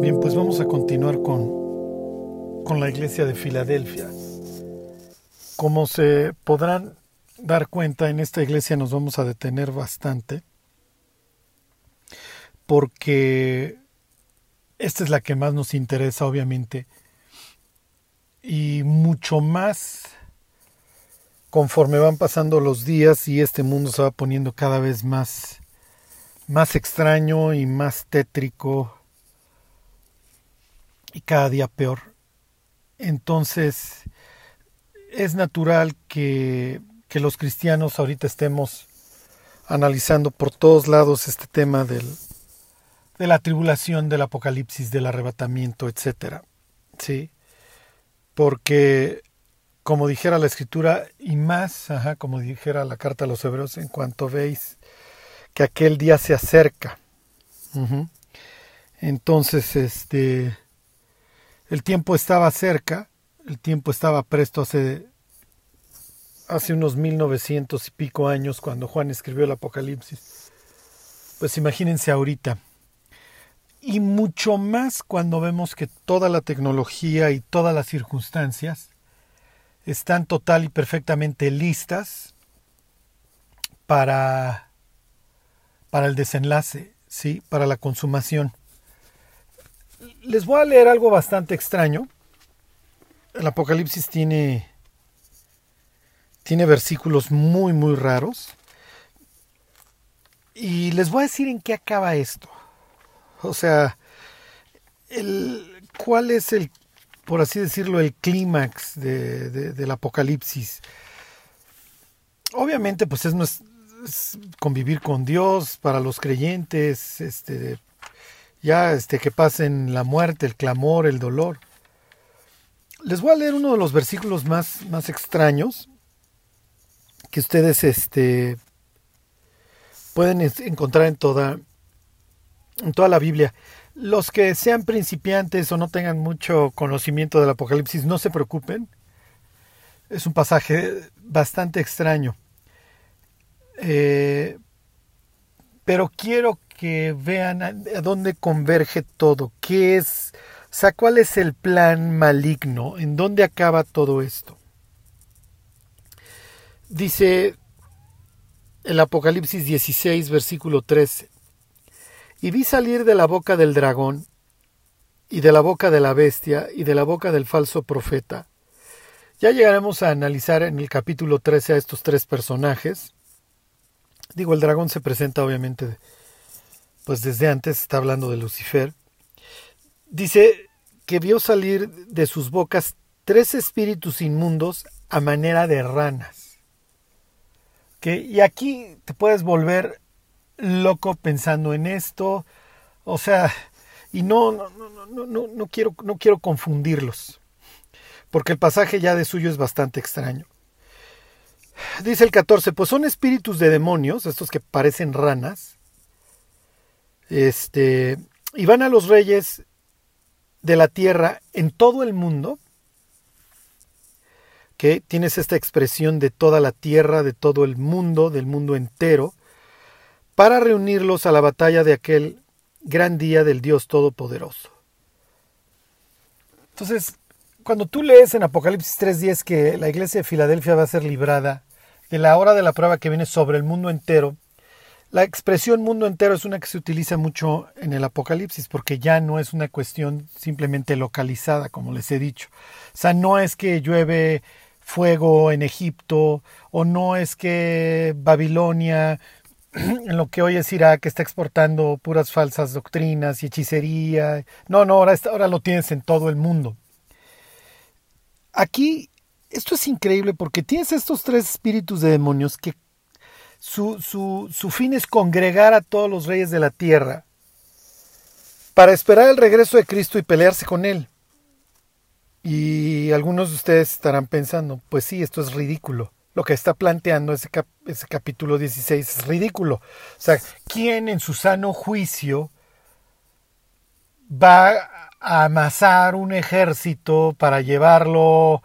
Bien, pues vamos a continuar con, con la iglesia de Filadelfia. Como se podrán dar cuenta, en esta iglesia nos vamos a detener bastante porque esta es la que más nos interesa, obviamente, y mucho más conforme van pasando los días y este mundo se va poniendo cada vez más más extraño y más tétrico y cada día peor. Entonces es natural que, que los cristianos ahorita estemos analizando por todos lados este tema del, de la tribulación, del apocalipsis, del arrebatamiento, etcétera. ¿Sí? Porque como dijera la escritura, y más, ajá, como dijera la carta a los hebreos, en cuanto veis que aquel día se acerca. Entonces, este, el tiempo estaba cerca, el tiempo estaba presto hace, hace unos mil novecientos y pico años cuando Juan escribió el Apocalipsis. Pues imagínense ahorita. Y mucho más cuando vemos que toda la tecnología y todas las circunstancias están total y perfectamente listas para para el desenlace, ¿sí? para la consumación. Les voy a leer algo bastante extraño. El Apocalipsis tiene, tiene versículos muy, muy raros. Y les voy a decir en qué acaba esto. O sea, cuál es el, por así decirlo, el clímax de, del Apocalipsis. Obviamente, pues es, convivir con Dios para los creyentes, este, ya este, que pasen la muerte, el clamor, el dolor. Les voy a leer uno de los versículos más, más extraños que ustedes este, pueden encontrar en toda, en toda la Biblia. Los que sean principiantes o no tengan mucho conocimiento del Apocalipsis, no se preocupen. Es un pasaje bastante extraño. Eh, pero quiero que vean a, dónde converge todo, qué es, o sea, cuál es el plan maligno, en dónde acaba todo esto. Dice el Apocalipsis 16, versículo 13, y vi salir de la boca del dragón, y de la boca de la bestia, y de la boca del falso profeta. Ya llegaremos a analizar en el capítulo 13 a estos tres personajes, Digo, el dragón se presenta obviamente, pues desde antes, está hablando de Lucifer. Dice que vio salir de sus bocas tres espíritus inmundos a manera de ranas. Que, y aquí te puedes volver loco pensando en esto. O sea, y no, no, no, no, no, quiero, no quiero confundirlos. Porque el pasaje ya de suyo es bastante extraño. Dice el 14, pues son espíritus de demonios, estos que parecen ranas, este, y van a los reyes de la tierra en todo el mundo, que tienes esta expresión de toda la tierra, de todo el mundo, del mundo entero, para reunirlos a la batalla de aquel gran día del Dios Todopoderoso. Entonces, cuando tú lees en Apocalipsis 3.10 que la iglesia de Filadelfia va a ser librada de la hora de la prueba que viene sobre el mundo entero, la expresión mundo entero es una que se utiliza mucho en el Apocalipsis porque ya no es una cuestión simplemente localizada, como les he dicho. O sea, no es que llueve fuego en Egipto o no es que Babilonia, en lo que hoy es Irak, está exportando puras falsas doctrinas y hechicería. No, no, ahora, ahora lo tienes en todo el mundo. Aquí esto es increíble porque tienes estos tres espíritus de demonios que su, su, su fin es congregar a todos los reyes de la tierra para esperar el regreso de Cristo y pelearse con él. Y algunos de ustedes estarán pensando, pues sí, esto es ridículo. Lo que está planteando ese, ese capítulo 16 es ridículo. O sea, ¿quién en su sano juicio va a amasar un ejército para llevarlo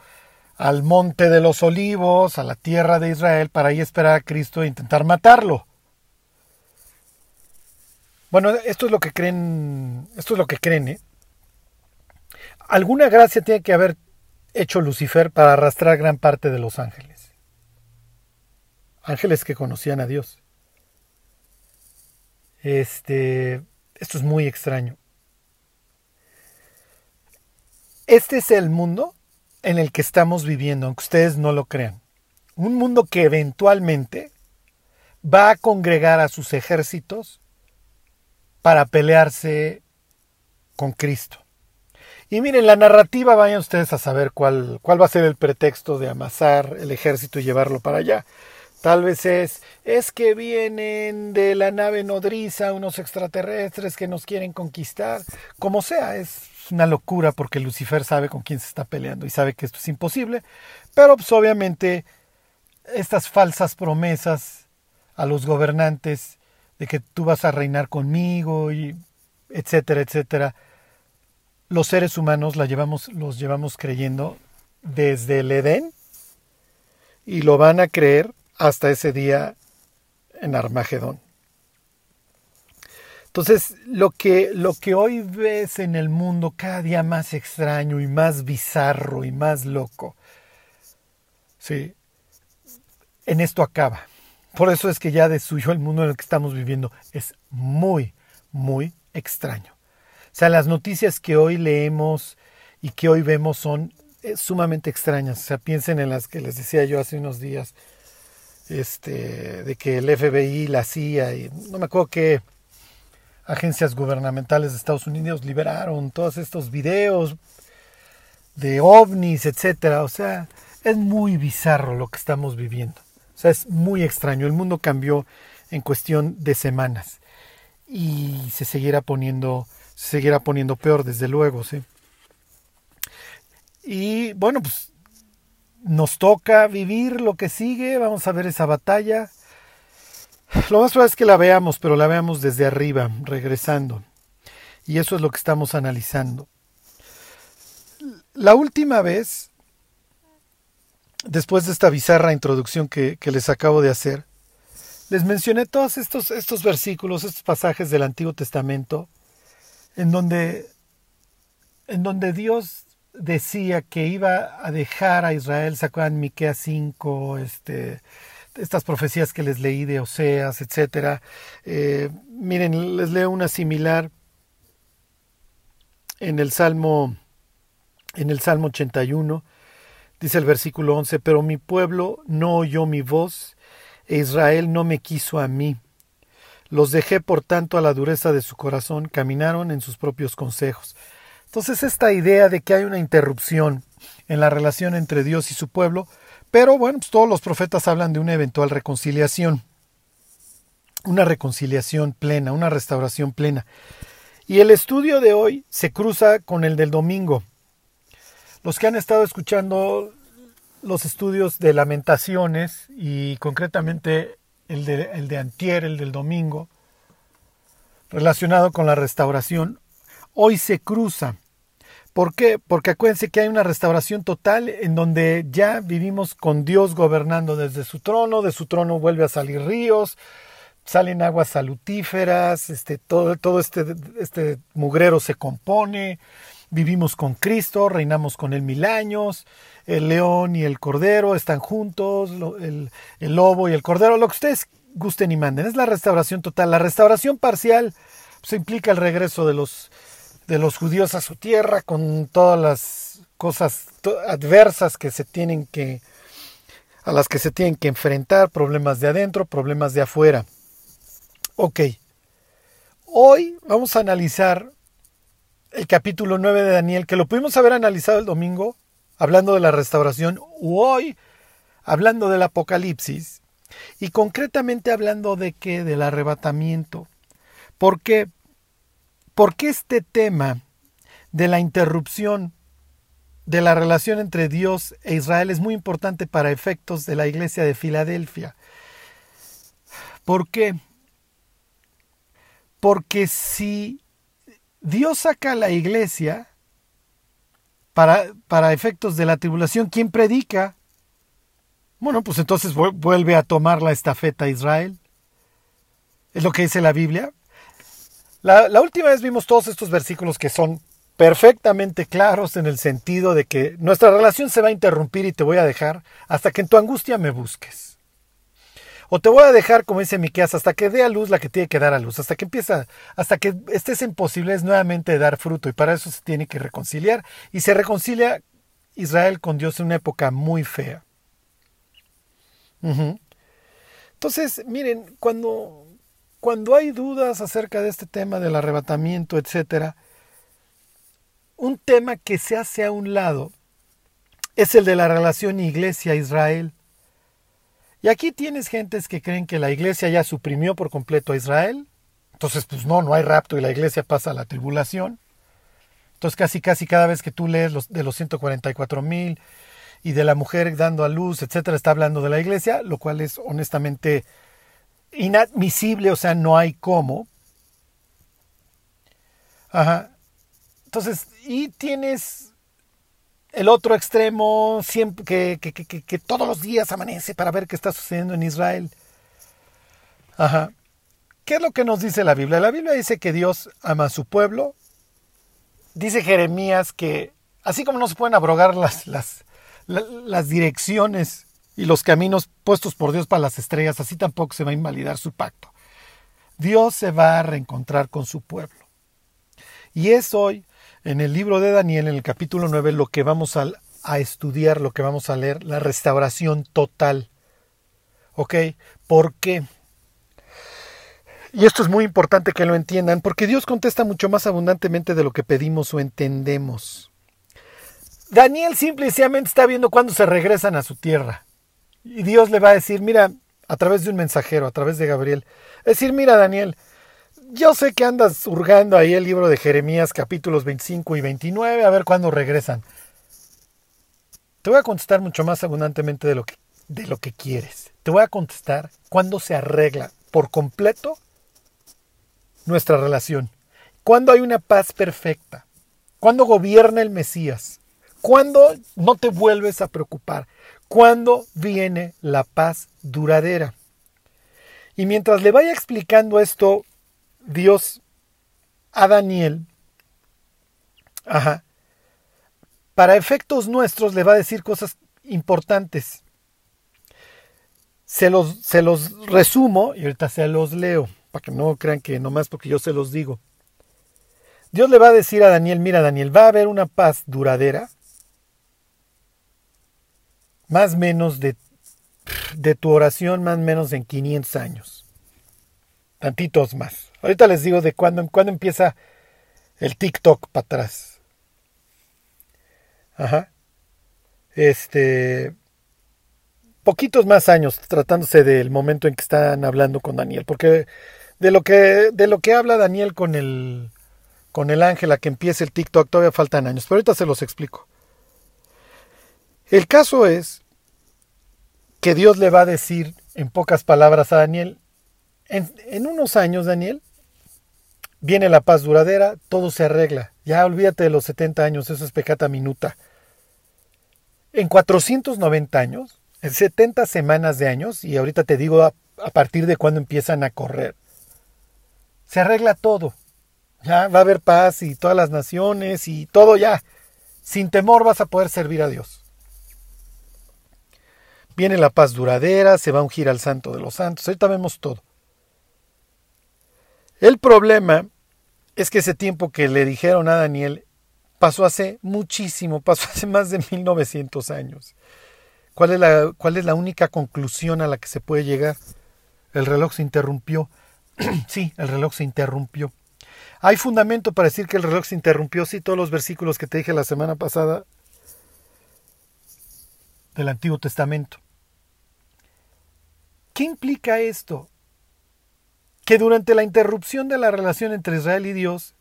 al monte de los olivos, a la tierra de Israel, para ahí esperar a Cristo e intentar matarlo. Bueno, esto es lo que creen, esto es lo que creen, ¿eh? Alguna gracia tiene que haber hecho Lucifer para arrastrar gran parte de los ángeles. Ángeles que conocían a Dios. Este, esto es muy extraño. Este es el mundo en el que estamos viviendo, aunque ustedes no lo crean. Un mundo que eventualmente va a congregar a sus ejércitos para pelearse con Cristo. Y miren, la narrativa, vayan ustedes a saber cuál, cuál va a ser el pretexto de amasar el ejército y llevarlo para allá. Tal vez es, es que vienen de la nave nodriza unos extraterrestres que nos quieren conquistar. Como sea, es una locura porque Lucifer sabe con quién se está peleando y sabe que esto es imposible. Pero pues, obviamente estas falsas promesas a los gobernantes de que tú vas a reinar conmigo y etcétera, etcétera, los seres humanos la llevamos, los llevamos creyendo desde el Edén y lo van a creer hasta ese día en Armagedón. Entonces, lo que, lo que hoy ves en el mundo cada día más extraño y más bizarro y más loco, sí, en esto acaba. Por eso es que ya de suyo el mundo en el que estamos viviendo es muy, muy extraño. O sea, las noticias que hoy leemos y que hoy vemos son eh, sumamente extrañas. O sea, piensen en las que les decía yo hace unos días, este, de que el FBI, la CIA y no me acuerdo qué agencias gubernamentales de Estados Unidos liberaron todos estos videos de ovnis, etcétera. O sea, es muy bizarro lo que estamos viviendo. O sea, es muy extraño. El mundo cambió en cuestión de semanas y se seguirá poniendo se seguirá poniendo peor, desde luego, sí. Y bueno, pues nos toca vivir lo que sigue, vamos a ver esa batalla. Lo más probable es que la veamos, pero la veamos desde arriba, regresando. Y eso es lo que estamos analizando. La última vez, después de esta bizarra introducción que, les acabo de hacer, les mencioné todos estos, estos versículos, estos pasajes del Antiguo Testamento en donde, en donde Dios decía que iba a dejar a Israel, ¿se acuerdan? Miqueas 5, este, estas profecías que les leí de Oseas, etcétera. Eh, miren, les leo una similar en el Salmo, en el Salmo 81, dice el versículo 11, pero mi pueblo no oyó mi voz, e Israel no me quiso a mí. Los dejé por tanto a la dureza de su corazón, caminaron en sus propios consejos. Entonces esta idea de que hay una interrupción en la relación entre Dios y su pueblo, pero bueno, pues todos los profetas hablan de una eventual reconciliación, una reconciliación plena, una restauración plena. Y el estudio de hoy se cruza con el del domingo. Los que han estado escuchando los estudios de lamentaciones y concretamente el de, el de antier, el del domingo, relacionado con la restauración, hoy se cruza. ¿Por qué? Porque acuérdense que hay una restauración total en donde ya vivimos con Dios gobernando desde su trono, de su trono vuelve a salir ríos, salen aguas salutíferas, este, todo, todo este, este mugrero se compone, vivimos con Cristo, reinamos con Él mil años, el león y el cordero están juntos, el, lobo y el cordero, lo que ustedes gusten y manden. Es la restauración total. La restauración parcial pues, implica el regreso de los, de los judíos a su tierra con todas las cosas adversas que se tienen que a las que se tienen que enfrentar, problemas de adentro, problemas de afuera. Ok. Hoy vamos a analizar el capítulo 9 de Daniel, que lo pudimos haber analizado el domingo, hablando de la restauración, u hoy, hablando del Apocalipsis, y concretamente hablando de qué, del arrebatamiento. ¿Por qué? Porque este tema de la interrupción de la relación entre Dios e Israel es muy importante para efectos de la iglesia de Filadelfia. ¿Por qué? Porque si Dios saca a la iglesia para, para efectos de la tribulación. ¿Quién predica? Bueno, pues entonces vuelve a tomar la estafeta a Israel. Es lo que dice la Biblia. La, última vez vimos todos estos versículos que son perfectamente claros en el sentido de que nuestra relación se va a interrumpir y te voy a dejar hasta que en tu angustia me busques. O te voy a dejar, como dice Miqueas, hasta que dé a luz la que tiene que dar a luz, hasta que empieza, hasta que estés en posibilidades nuevamente de dar fruto, y para eso se tiene que reconciliar. Y se reconcilia Israel con Dios en una época muy fea. Entonces, miren, cuando, cuando hay dudas acerca de este tema del arrebatamiento, etcétera, un tema que se hace a un lado es el de la relación iglesia-Israel. Y aquí tienes gentes que creen que la iglesia ya suprimió por completo a Israel. Entonces, pues no, no hay rapto y la iglesia pasa a la tribulación. Entonces, casi, casi cada vez que tú lees los, de los 144 mil y de la mujer dando a luz, etcétera, está hablando de la iglesia, lo cual es honestamente inadmisible, o sea, no hay cómo. Ajá. Entonces, y tienes el otro extremo siempre que, que, que, que, todos los días amanece para ver qué está sucediendo en Israel. Ajá. ¿Qué es lo que nos dice la Biblia? La Biblia dice que Dios ama a su pueblo. Dice Jeremías que así como no se pueden abrogar las, las, las direcciones y los caminos puestos por Dios para las estrellas, así tampoco se va a invalidar su pacto. Dios se va a reencontrar con su pueblo. Y es hoy en el libro de Daniel, en el capítulo 9, lo que vamos a, estudiar, lo que vamos a leer, la restauración total. ¿Ok? ¿Por qué? Y esto es muy importante que lo entiendan, porque Dios contesta mucho más abundantemente de lo que pedimos o entendemos. Daniel simplemente está viendo cuándo se regresan a su tierra. Y Dios le va a decir, mira, a través de un mensajero, a través de Gabriel, decir, mira Daniel, yo sé que andas hurgando ahí el libro de Jeremías capítulos 25 y 29, a ver cuándo regresan. Te voy a contestar mucho más abundantemente de lo que, de lo que quieres. Te voy a contestar cuándo se arregla por completo nuestra relación. Cuándo hay una paz perfecta. Cuándo gobierna el Mesías. Cuándo no te vuelves a preocupar. Cuándo viene la paz duradera. Y mientras le vaya explicando esto Dios a Daniel, para efectos nuestros le va a decir cosas importantes. Se los, se los resumo y ahorita se los leo, para que no crean que nomás porque yo se los digo. Dios le va a decir a Daniel, mira Daniel, va a haber una paz duradera, más menos de, de tu oración, más menos en 500 años, tantitos más. Ahorita les digo de cuándo, cuándo empieza el TikTok para atrás. Ajá. Este. Poquitos más años tratándose del momento en que están hablando con Daniel. Porque de lo que, de lo que habla Daniel con el, con el ángel a que empiece el TikTok todavía faltan años. Pero ahorita se los explico. El caso es que Dios le va a decir en pocas palabras a Daniel, en, unos años, Daniel, Viene la paz duradera, todo se arregla. Ya olvídate de los 70 años, eso es pecata minuta. En 490 años, en 70 semanas de años, y ahorita te digo a, a partir de cuándo empiezan a correr, se arregla todo. Ya va a haber paz y todas las naciones y todo ya. Sin temor vas a poder servir a Dios. Viene la paz duradera, se va a ungir al santo de los santos. Ahorita vemos todo. El problema es que ese tiempo que le dijeron a Daniel pasó hace muchísimo, pasó hace más de 1900 años. ¿Cuál es, la, ¿Cuál es la única conclusión a la que se puede llegar? El reloj se interrumpió. sí, el reloj se interrumpió. Hay fundamento para decir que el reloj se interrumpió, sí, todos los versículos que te dije la semana pasada del Antiguo Testamento. ¿Qué implica esto? que durante la interrupción de la relación entre Israel y Dios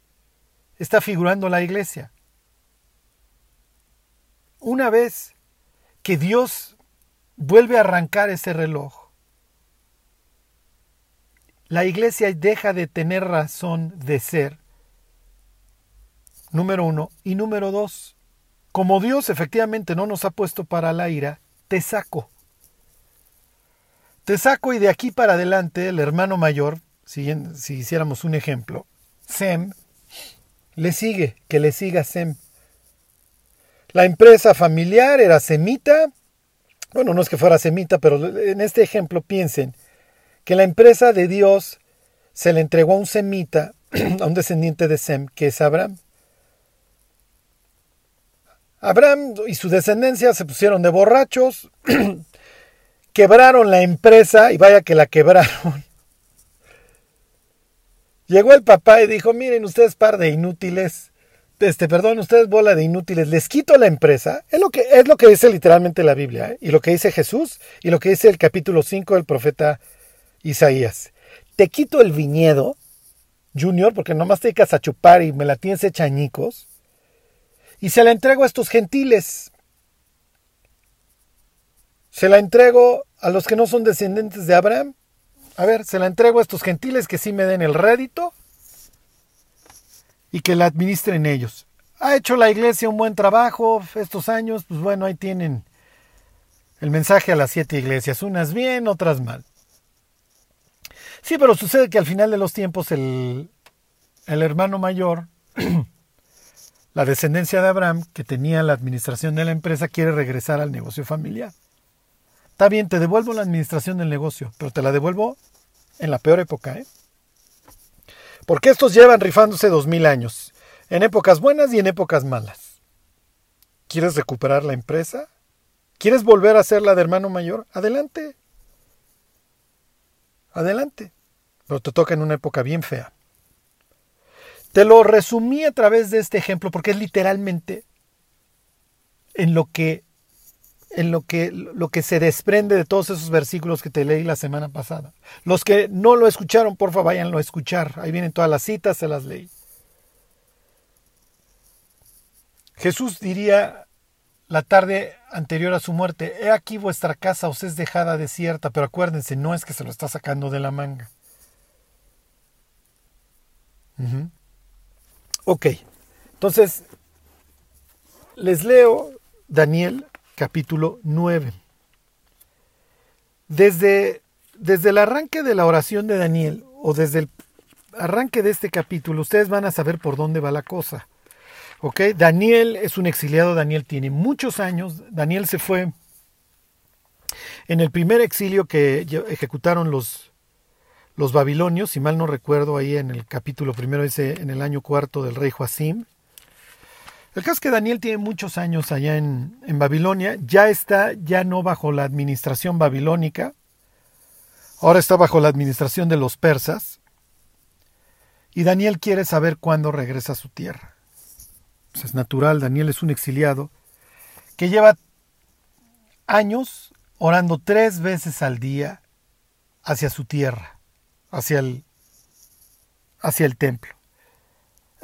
está figurando la iglesia. Una vez que Dios vuelve a arrancar ese reloj, la iglesia deja de tener razón de ser, número uno, y número dos, como Dios efectivamente no nos ha puesto para la ira, te saco. Te saco y de aquí para adelante el hermano mayor si, hiciéramos un ejemplo, Sem, le sigue, que le siga Sem. La empresa familiar era semita. Bueno, no es que fuera semita, pero en este ejemplo piensen que la empresa de Dios se le entregó a un semita, a un descendiente de Sem, que es Abraham. Abraham y su descendencia se pusieron de borrachos, quebraron la empresa y vaya que la quebraron. Llegó el papá y dijo, miren ustedes par de inútiles, este, perdón, ustedes bola de inútiles, les quito la empresa. Es lo que, es lo que dice literalmente la Biblia, ¿eh? y lo que dice Jesús, y lo que dice el capítulo 5 del profeta Isaías. Te quito el viñedo, Junior, porque nomás te dedicas a chupar y me la tienes hecha añicos, y se la entrego a estos gentiles. Se la entrego a los que no son descendientes de Abraham. A ver, se la entrego a estos gentiles que sí me den el rédito y que la administren ellos. Ha hecho la iglesia un buen trabajo estos años, pues bueno, ahí tienen el mensaje a las siete iglesias, unas bien, otras mal. Sí, pero sucede que al final de los tiempos el, el hermano mayor, la descendencia de Abraham, que tenía la administración de la empresa, quiere regresar al negocio familiar. Está bien, te devuelvo la administración del negocio, pero te la devuelvo en la peor época, ¿eh? Porque estos llevan rifándose dos mil años, en épocas buenas y en épocas malas. ¿Quieres recuperar la empresa? ¿Quieres volver a ser la de hermano mayor? Adelante. Adelante. Pero te toca en una época bien fea. Te lo resumí a través de este ejemplo porque es literalmente en lo que en lo que, lo que se desprende de todos esos versículos que te leí la semana pasada. Los que no lo escucharon, porfa, váyanlo a escuchar. Ahí vienen todas las citas, se las leí. Jesús diría la tarde anterior a su muerte, he aquí vuestra casa os es dejada desierta, pero acuérdense, no es que se lo está sacando de la manga. Ok, entonces les leo Daniel capítulo 9. Desde, desde el arranque de la oración de Daniel, o desde el arranque de este capítulo, ustedes van a saber por dónde va la cosa. ¿Ok? Daniel es un exiliado, Daniel tiene muchos años, Daniel se fue en el primer exilio que ejecutaron los, los babilonios, si mal no recuerdo, ahí en el capítulo primero, ese, en el año cuarto del rey Joacim. El caso es que Daniel tiene muchos años allá en, Babilonia, ya está ya no bajo la administración babilónica, ahora está bajo la administración de los persas, y Daniel quiere saber cuándo regresa a su tierra. Pues es natural, Daniel es un exiliado que lleva años orando tres veces al día hacia su tierra, hacia el, hacia el templo.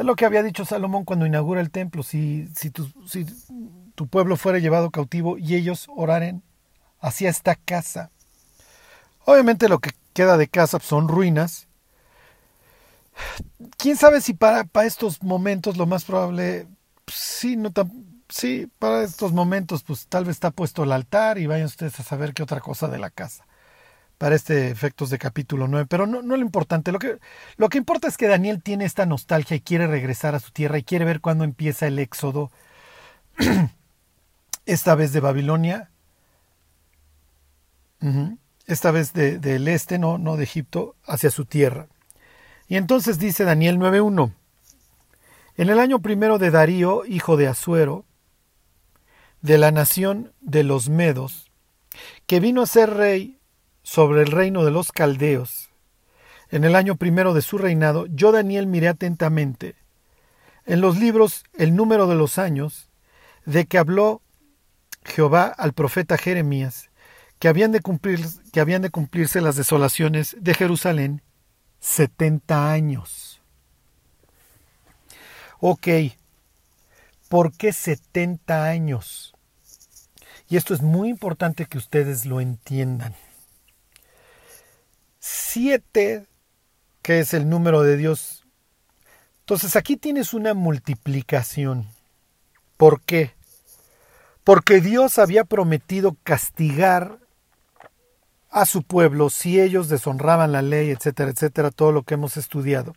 Es lo que había dicho Salomón cuando inaugura el templo. Si, si, tu, si tu pueblo fuera llevado cautivo y ellos oraren hacia esta casa. Obviamente lo que queda de casa son ruinas. Quién sabe si para, para estos momentos lo más probable, sí, no sí, para estos momentos, pues tal vez está puesto el altar y vayan ustedes a saber qué otra cosa de la casa para este efectos de capítulo 9, pero no, no lo importante, lo que, lo que importa es que Daniel tiene esta nostalgia y quiere regresar a su tierra y quiere ver cuándo empieza el éxodo, esta vez de Babilonia, esta vez del este, no, no de Egipto, hacia su tierra. Y entonces dice Daniel 9.1, en el año primero de Darío, hijo de Asuero, de la nación de los Medos, que vino a ser rey sobre el reino de los caldeos. En el año primero de su reinado, yo Daniel miré atentamente en los libros el número de los años de que habló Jehová al profeta Jeremías, que habían de, cumplir, que habían de cumplirse las desolaciones de Jerusalén setenta años. Ok, ¿por qué setenta años? Y esto es muy importante que ustedes lo entiendan. 7, que es el número de Dios. Entonces aquí tienes una multiplicación. ¿Por qué? Porque Dios había prometido castigar a su pueblo si ellos deshonraban la ley, etcétera, etcétera, todo lo que hemos estudiado.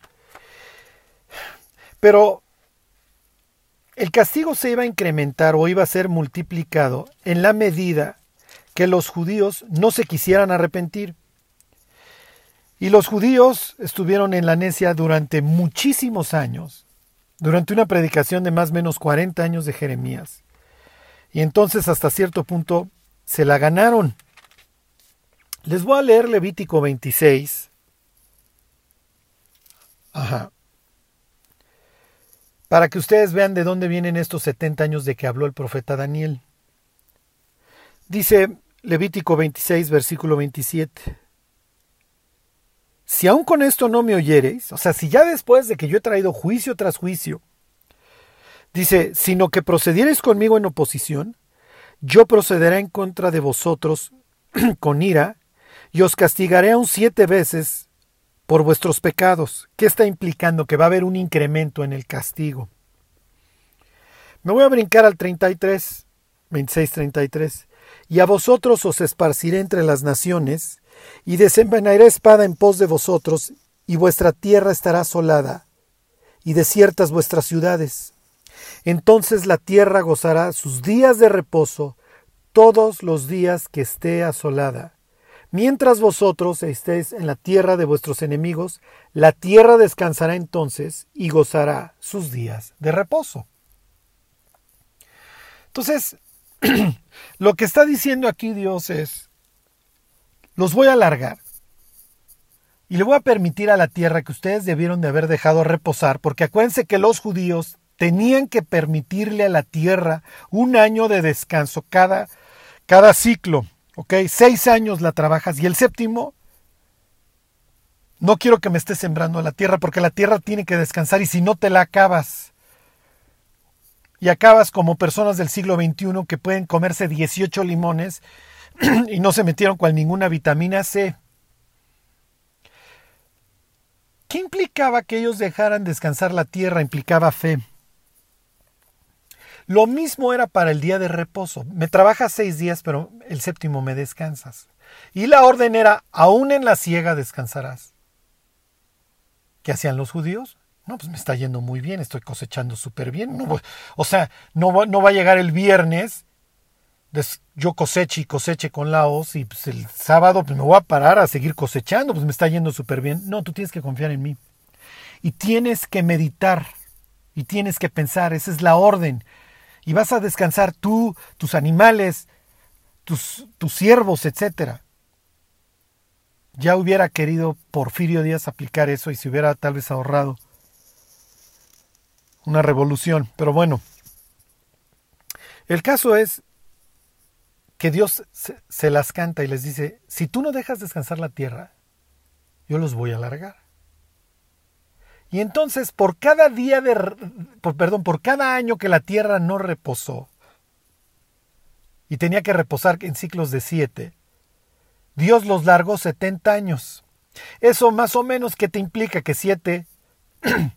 Pero el castigo se iba a incrementar o iba a ser multiplicado en la medida que los judíos no se quisieran arrepentir. Y los judíos estuvieron en la necia durante muchísimos años, durante una predicación de más o menos 40 años de Jeremías. Y entonces hasta cierto punto se la ganaron. Les voy a leer Levítico 26. Ajá para que ustedes vean de dónde vienen estos 70 años de que habló el profeta Daniel. Dice Levítico 26, versículo 27. Si aún con esto no me oyereis, o sea, si ya después de que yo he traído juicio tras juicio, dice, sino que procediereis conmigo en oposición, yo procederé en contra de vosotros con ira, y os castigaré aún siete veces por vuestros pecados. ¿Qué está implicando? Que va a haber un incremento en el castigo. Me voy a brincar al 33, 26, 33. Y a vosotros os esparciré entre las naciones, y desenvainaré espada en pos de vosotros, y vuestra tierra estará asolada, y desiertas vuestras ciudades. Entonces la tierra gozará sus días de reposo todos los días que esté asolada Mientras vosotros estéis en la tierra de vuestros enemigos, la tierra descansará entonces y gozará sus días de reposo. Entonces, lo que está diciendo aquí Dios es, los voy a alargar y le voy a permitir a la tierra que ustedes debieron de haber dejado reposar, porque acuérdense que los judíos tenían que permitirle a la tierra un año de descanso cada, cada ciclo. ¿ok? Seis años la trabajas y el séptimo, no quiero que me estés sembrando la tierra porque la tierra tiene que descansar y si no te la acabas. Y acabas como personas del siglo XXI que pueden comerse 18 limones y no se metieron con ninguna vitamina C. ¿Qué implicaba que ellos dejaran descansar la tierra? Implicaba fe. Lo mismo era para el día de reposo. Me trabajas seis días, pero el séptimo me descansas. Y la orden era, aún en la siega descansarás. ¿Qué hacían los judíos? No, pues me está yendo muy bien, estoy cosechando súper bien. o sea, no, no va a llegar el viernes, yo coseche y coseche con Laos y pues el sábado pues me voy a parar a seguir cosechando, pues me está yendo súper bien. No, tú tienes que confiar en mí. Y tienes que meditar y tienes que pensar, esa es la orden y vas a descansar tú, tus animales, tus, tus siervos, etc. Ya hubiera querido Porfirio Díaz aplicar eso y se hubiera tal vez ahorrado una revolución. Pero bueno, el caso es que Dios se, las canta y les dice, si tú no dejas descansar la tierra, yo los voy a alargar. Y entonces, por cada día de, perdón, por cada año que la tierra no reposó, y tenía que reposar en ciclos de siete, Dios los largó 70 años. Eso más o menos que te implica que siete,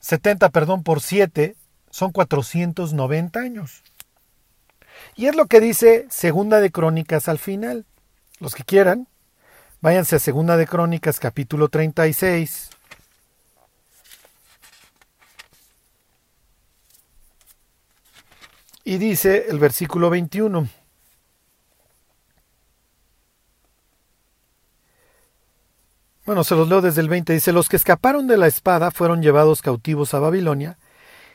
70, perdón, por siete, son 490 años. Y es lo que dice Segunda de Crónicas al final. Los que quieran, Váyanse a Segunda de Crónicas, capítulo 36. Y dice el versículo 21. Bueno, se los leo desde el 20. Dice, los que escaparon de la espada fueron llevados cautivos a Babilonia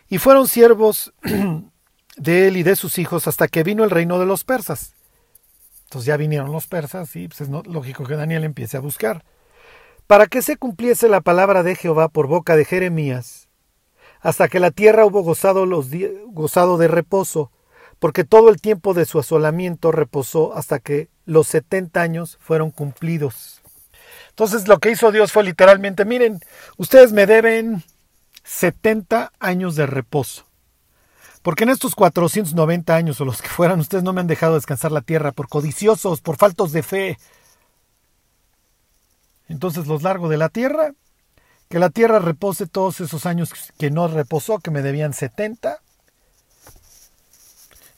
y fueron siervos de él y de sus hijos hasta que vino el reino de los persas. Entonces ya vinieron los persas y pues es lógico que Daniel empiece a buscar. Para que se cumpliese la palabra de Jehová por boca de Jeremías, hasta que la tierra hubo gozado, los gozado de reposo, porque todo el tiempo de su asolamiento reposó hasta que los setenta años fueron cumplidos. Entonces lo que hizo Dios fue literalmente, miren, ustedes me deben setenta años de reposo. Porque en estos 490 años o los que fueran, ustedes no me han dejado descansar la tierra por codiciosos, por faltos de fe. Entonces los largo de la tierra, que la tierra repose todos esos años que no reposó, que me debían 70.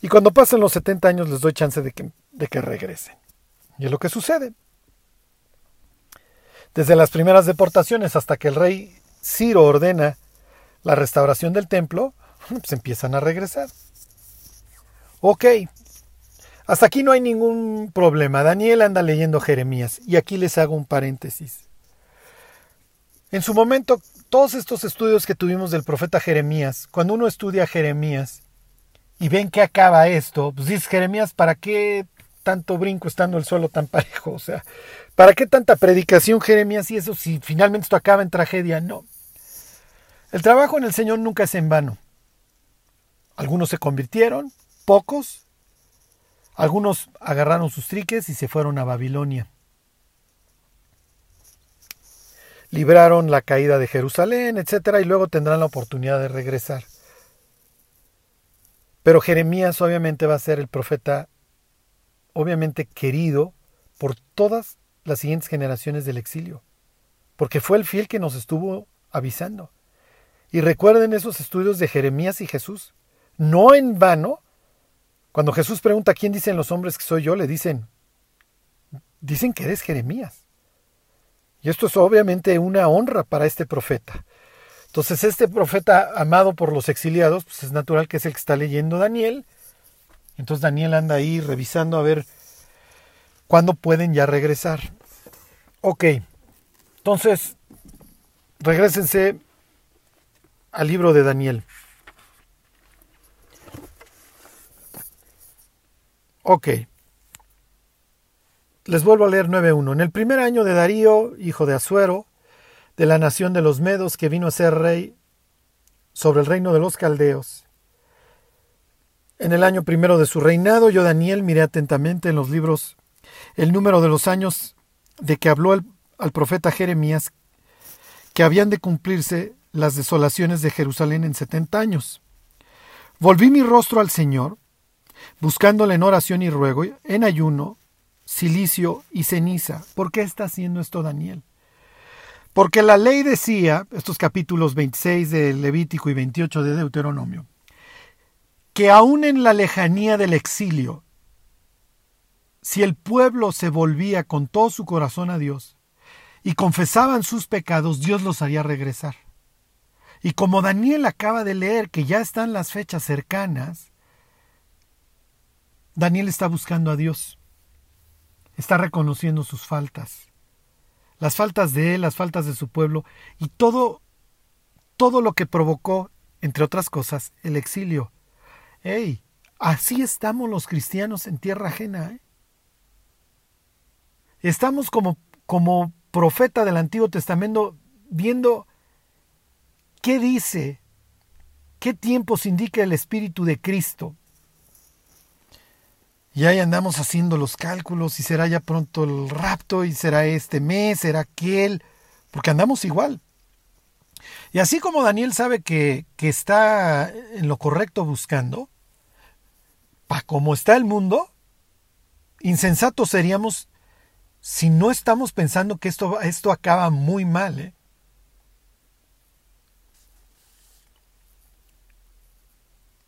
Y cuando pasen los 70 años les doy chance de que, de que regresen. Y es lo que sucede. Desde las primeras deportaciones hasta que el rey Ciro ordena la restauración del templo, pues empiezan a regresar. Ok, hasta aquí no hay ningún problema. Daniel anda leyendo Jeremías y aquí les hago un paréntesis. En su momento, todos estos estudios que tuvimos del profeta Jeremías, cuando uno estudia Jeremías y ven que acaba esto, pues dices Jeremías, ¿para qué tanto brinco estando el suelo tan parejo? O sea, ¿para qué tanta predicación Jeremías y eso si finalmente esto acaba en tragedia? No. El trabajo en el Señor nunca es en vano. Algunos se convirtieron, pocos, algunos agarraron sus triques y se fueron a Babilonia. Libraron la caída de Jerusalén, etc. Y luego tendrán la oportunidad de regresar. Pero Jeremías obviamente va a ser el profeta, obviamente querido por todas las siguientes generaciones del exilio. Porque fue el fiel que nos estuvo avisando. Y recuerden esos estudios de Jeremías y Jesús. No en vano cuando Jesús pregunta quién dicen los hombres que soy yo, le dicen, dicen que eres Jeremías. Y esto es obviamente una honra para este profeta. Entonces este profeta amado por los exiliados, pues es natural que es el que está leyendo Daniel. Entonces Daniel anda ahí revisando a ver cuándo pueden ya regresar. Ok, entonces regresense al libro de Daniel. Ok. Les vuelvo a leer 9.1. En el primer año de Darío, hijo de Asuero, de la nación de los Medos, que vino a ser rey sobre el reino de los Caldeos. En el año primero de su reinado, yo Daniel miré atentamente en los libros el número de los años de que habló al profeta Jeremías, que habían de cumplirse las desolaciones de Jerusalén en setenta años. Volví mi rostro al Señor, buscándole en oración y ruego, en ayuno, silicio y ceniza. ¿Por qué está haciendo esto Daniel? Porque la ley decía, estos capítulos 26 de Levítico y 28 de Deuteronomio, que aún en la lejanía del exilio, si el pueblo se volvía con todo su corazón a Dios y confesaban sus pecados, Dios los haría regresar. Y como Daniel acaba de leer que ya están las fechas cercanas, Daniel está buscando a Dios. Está reconociendo sus faltas. Las faltas de él, las faltas de su pueblo y todo todo lo que provocó, entre otras cosas, el exilio. ¡Ey! Así estamos los cristianos en tierra ajena. ¿eh? Estamos como, como profeta del Antiguo Testamento viendo qué dice, qué tiempos indica el Espíritu de Cristo y ahí andamos haciendo los cálculos y será ya pronto el rapto y será este mes, será aquel, porque andamos igual. Y así como Daniel sabe que, que está en lo correcto buscando, para como está el mundo, insensatos seríamos si no estamos pensando que esto, esto acaba muy mal. ¿eh?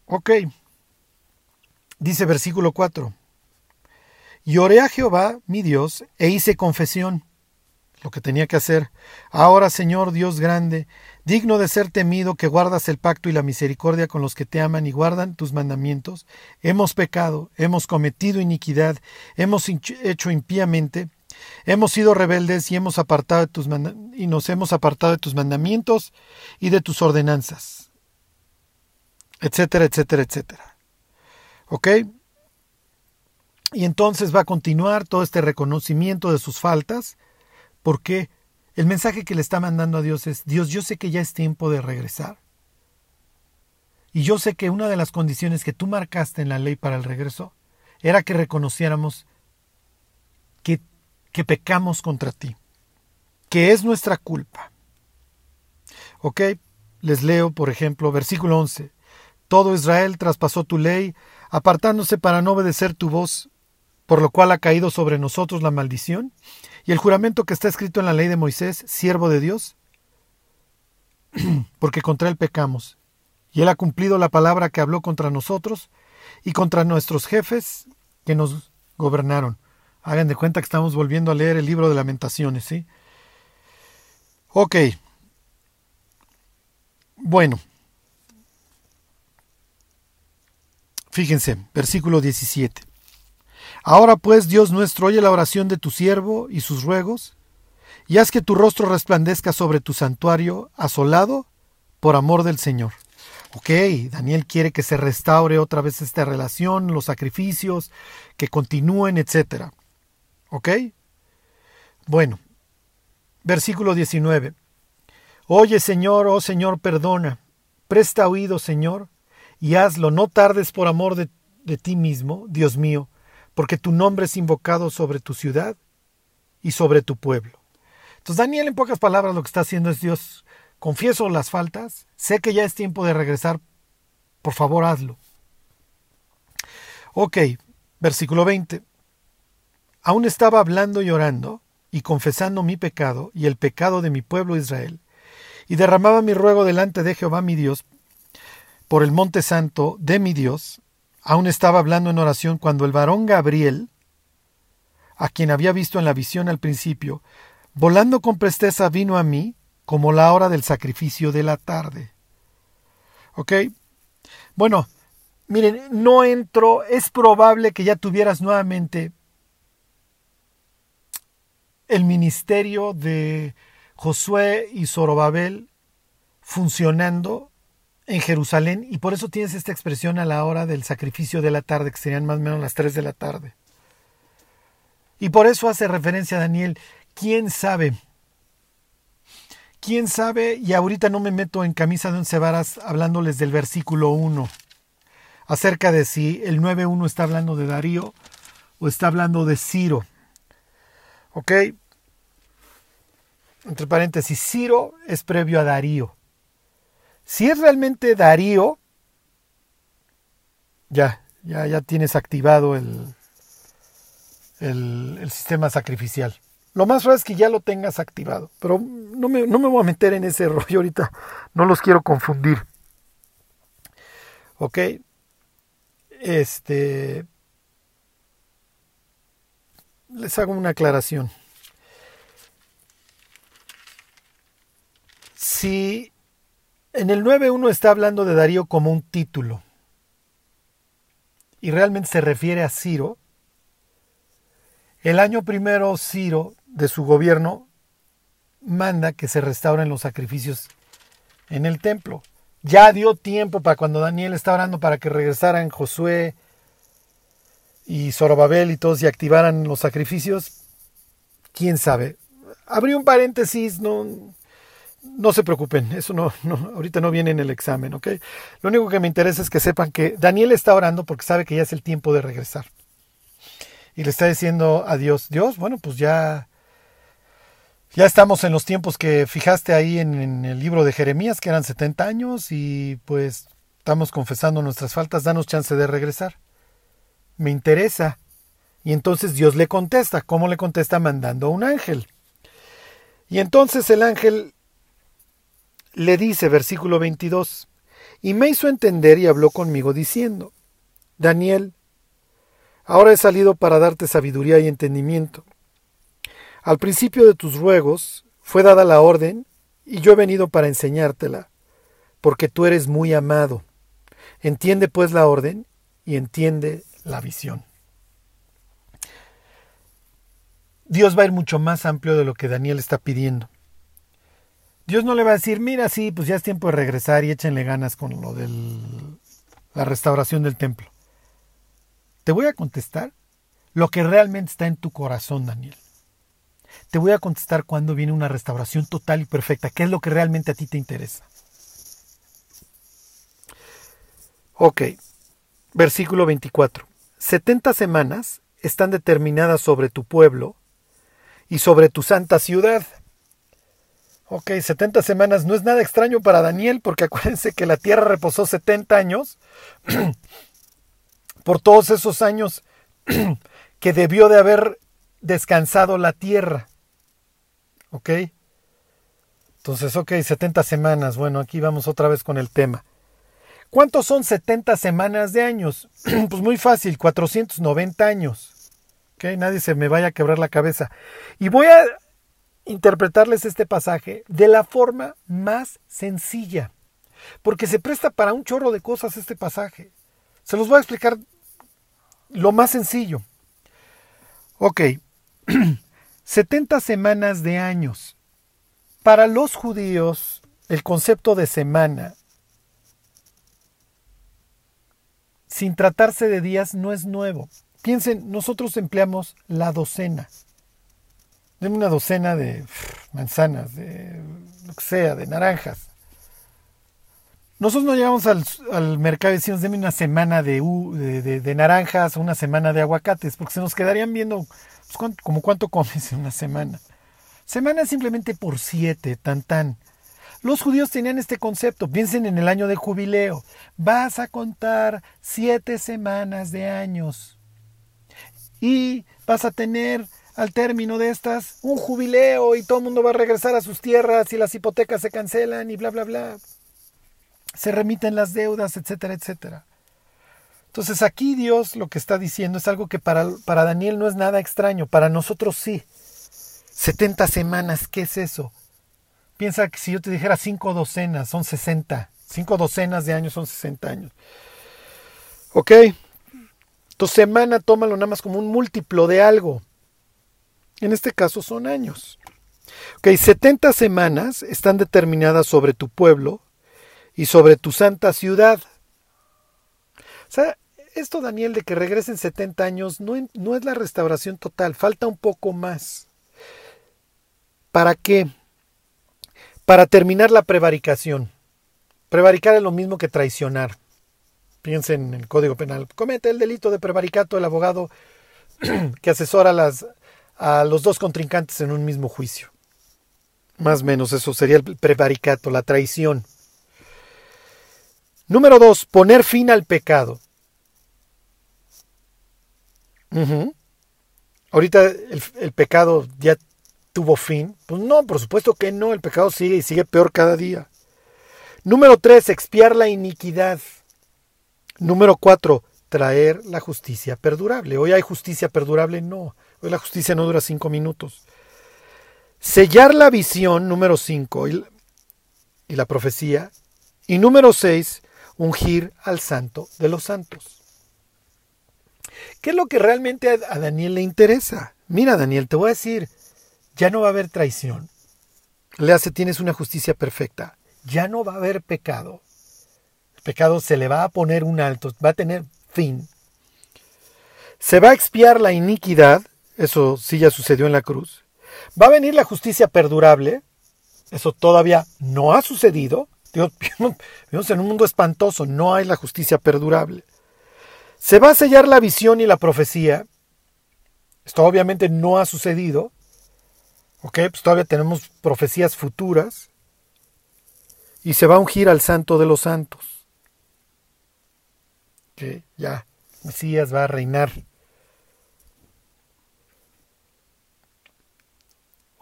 Ok. Dice versículo 4. Y a Jehová, mi Dios, e hice confesión, lo que tenía que hacer. Ahora, Señor Dios grande, digno de ser temido, que guardas el pacto y la misericordia con los que te aman y guardan tus mandamientos, hemos pecado, hemos cometido iniquidad, hemos hecho impíamente, hemos sido rebeldes y hemos apartado de tus y nos hemos apartado de tus mandamientos y de tus ordenanzas, etcétera, etcétera, etcétera. ¿Ok? Y entonces va a continuar todo este reconocimiento de sus faltas, porque el mensaje que le está mandando a Dios es, Dios, yo sé que ya es tiempo de regresar. Y yo sé que una de las condiciones que tú marcaste en la ley para el regreso era que reconociéramos que, que pecamos contra ti, que es nuestra culpa. ¿Ok? Les leo, por ejemplo, versículo 11. Todo Israel traspasó tu ley, apartándose para no obedecer tu voz, por lo cual ha caído sobre nosotros la maldición, y el juramento que está escrito en la ley de Moisés, siervo de Dios, porque contra él pecamos, y él ha cumplido la palabra que habló contra nosotros y contra nuestros jefes que nos gobernaron. Hagan de cuenta que estamos volviendo a leer el libro de lamentaciones, ¿sí? Ok. Bueno, fíjense, versículo 17. Ahora pues, Dios nuestro, oye la oración de tu siervo y sus ruegos, y haz que tu rostro resplandezca sobre tu santuario asolado por amor del Señor. Ok, Daniel quiere que se restaure otra vez esta relación, los sacrificios, que continúen, etc. ¿Ok? Bueno, versículo 19. Oye Señor, oh Señor, perdona, presta oído Señor, y hazlo, no tardes por amor de, ti mismo, Dios mío, porque tu nombre es invocado sobre tu ciudad y sobre tu pueblo. Entonces Daniel en pocas palabras lo que está haciendo es Dios, confieso las faltas, sé que ya es tiempo de regresar, por favor hazlo. Ok, versículo 20. Aún estaba hablando y orando y confesando mi pecado y el pecado de mi pueblo Israel, y derramaba mi ruego delante de Jehová mi Dios por el monte santo de mi Dios, Aún estaba hablando en oración cuando el varón Gabriel, a quien había visto en la visión al principio, volando con presteza vino a mí como la hora del sacrificio de la tarde. ¿Ok? Bueno, miren, no entro, es probable que ya tuvieras nuevamente el ministerio de Josué y Zorobabel funcionando en Jerusalén y por eso tienes esta expresión a la hora del sacrificio de la tarde, que serían más o menos las 3 de la tarde. Y por eso hace referencia a Daniel, ¿quién sabe? ¿Quién sabe? Y ahorita no me meto en camisa de once varas hablándoles del versículo 1, acerca de si el 9.1 está hablando de Darío o está hablando de Ciro. ¿Ok? Entre paréntesis, Ciro es previo a Darío. Si es realmente Darío, ya, ya, ya tienes activado el, el, sistema sacrificial. Lo más raro es que ya lo tengas activado, pero no me, no me voy a meter en ese rollo ahorita, no los quiero confundir. ¿Ok? Este... Les hago una aclaración. Si en el 9.1 está hablando de Darío como un título. Y realmente se refiere a Ciro. El año primero Ciro de su gobierno manda que se restauren los sacrificios en el templo. Ya dio tiempo para cuando Daniel está orando para que regresaran Josué y Zorobabel y todos y activaran los sacrificios. ¿Quién sabe? Abrí un paréntesis, no, no se preocupen, eso no, ahorita no viene en el examen, ¿ok? Lo único que me interesa es que sepan que Daniel está orando porque sabe que ya es el tiempo de regresar. Y le está diciendo a Dios, Dios, bueno, pues ya, ya estamos en los tiempos que fijaste ahí en, en el libro de Jeremías, que eran 70 años, y pues estamos confesando nuestras faltas, danos chance de regresar. Me interesa. Y entonces Dios le contesta. ¿Cómo le contesta? Mandando a un ángel. Y entonces el ángel le dice, versículo 22, y me hizo entender y habló conmigo diciendo, Daniel, ahora he salido para darte sabiduría y entendimiento. Al principio de tus ruegos fue dada la orden, y yo he venido para enseñártela, porque tú eres muy amado. Entiende pues la orden y entiende la visión. Dios va a ir mucho más amplio de lo que Daniel está pidiendo. Dios no le va a decir, mira, sí, pues ya es tiempo de regresar y échenle ganas con lo de la restauración del templo. Te voy a contestar lo que realmente está en tu corazón, Daniel. Te voy a contestar cuando viene una restauración total y perfecta, qué es lo que realmente a ti te interesa. Ok, versículo 24. Setenta semanas están determinadas sobre tu pueblo y sobre tu santa ciudad Ok, 70 semanas no es nada extraño para Daniel, porque acuérdense que la tierra reposó 70 años por todos esos años que debió de haber descansado la tierra. ¿Ok? Entonces, ok, 70 semanas. Bueno, aquí vamos otra vez con el tema. ¿Cuántos son 70 semanas de años? pues muy fácil, 490 años. ¿Ok? Nadie se me vaya a quebrar la cabeza. Y voy a interpretarles este pasaje de la forma más sencilla. porque se presta para un chorro de cosas este pasaje. Se los voy a explicar lo más sencillo. Ok, 70 semanas de años. Para los judíos, el concepto de semana, sin tratarse de días, no es nuevo. Piensen, nosotros empleamos la docena. Denme una docena de manzanas, de lo que sea, de naranjas. Nosotros no llegamos al, mercado y decimos, denme una semana de, de, naranjas una semana de aguacates, porque se nos quedarían viendo pues, como cuánto comes en una semana. Semana simplemente por siete, tan tan. Los judíos tenían este concepto. Piensen en el año de jubileo. Vas a contar siete semanas de años. Y vas a tener al término de estas un jubileo y todo el mundo va a regresar a sus tierras y las hipotecas se cancelan y bla, bla, bla. Se remiten las deudas, etcétera, etcétera. Entonces aquí Dios lo que está diciendo es algo que para, para Daniel no es nada extraño, para nosotros sí. 70 semanas, ¿qué es eso? Piensa que si yo te dijera cinco docenas, son 60. Cinco docenas de años son 60 años. ¿Ok? Entonces semana tómalo nada más como un múltiplo de algo. En este caso son años. Ok, 70 semanas están determinadas sobre tu pueblo y sobre tu santa ciudad. O sea, esto, Daniel, de que regresen 70 años, no, no es la restauración total, falta un poco más. ¿Para qué? Para terminar la prevaricación. Prevaricar es lo mismo que traicionar. Piensen en el Código Penal. Comete el delito de prevaricato el abogado que asesora las, a los dos contrincantes en un mismo juicio. Más o menos eso sería el prevaricato, la traición. Número dos, poner fin al pecado. Ahorita el, pecado ya tuvo fin. Pues no, por supuesto que no, el pecado sigue y sigue peor cada día. Número tres, expiar la iniquidad. Número cuatro, traer la justicia perdurable. Hoy hay justicia perdurable, no. Hoy la justicia no dura cinco minutos. Sellar la visión, número cinco, y, la profecía. Y número seis, ungir al santo de los santos. ¿Qué es lo que realmente a, Daniel le interesa? Mira, Daniel, te voy a decir, ya no va a haber traición. Le hace, tienes una justicia perfecta. Ya no va a haber pecado. El pecado se le va a poner un alto, va a tener fin. Se va a expiar la iniquidad, eso sí ya sucedió en la cruz. Va a venir la justicia perdurable, eso todavía no ha sucedido. Vivimos en un mundo espantoso, no hay la justicia perdurable. Se va a sellar la visión y la profecía. Esto obviamente no ha sucedido. Ok, pues todavía tenemos profecías futuras. Y se va a ungir al santo de los santos. Que ya, Mesías va a reinar.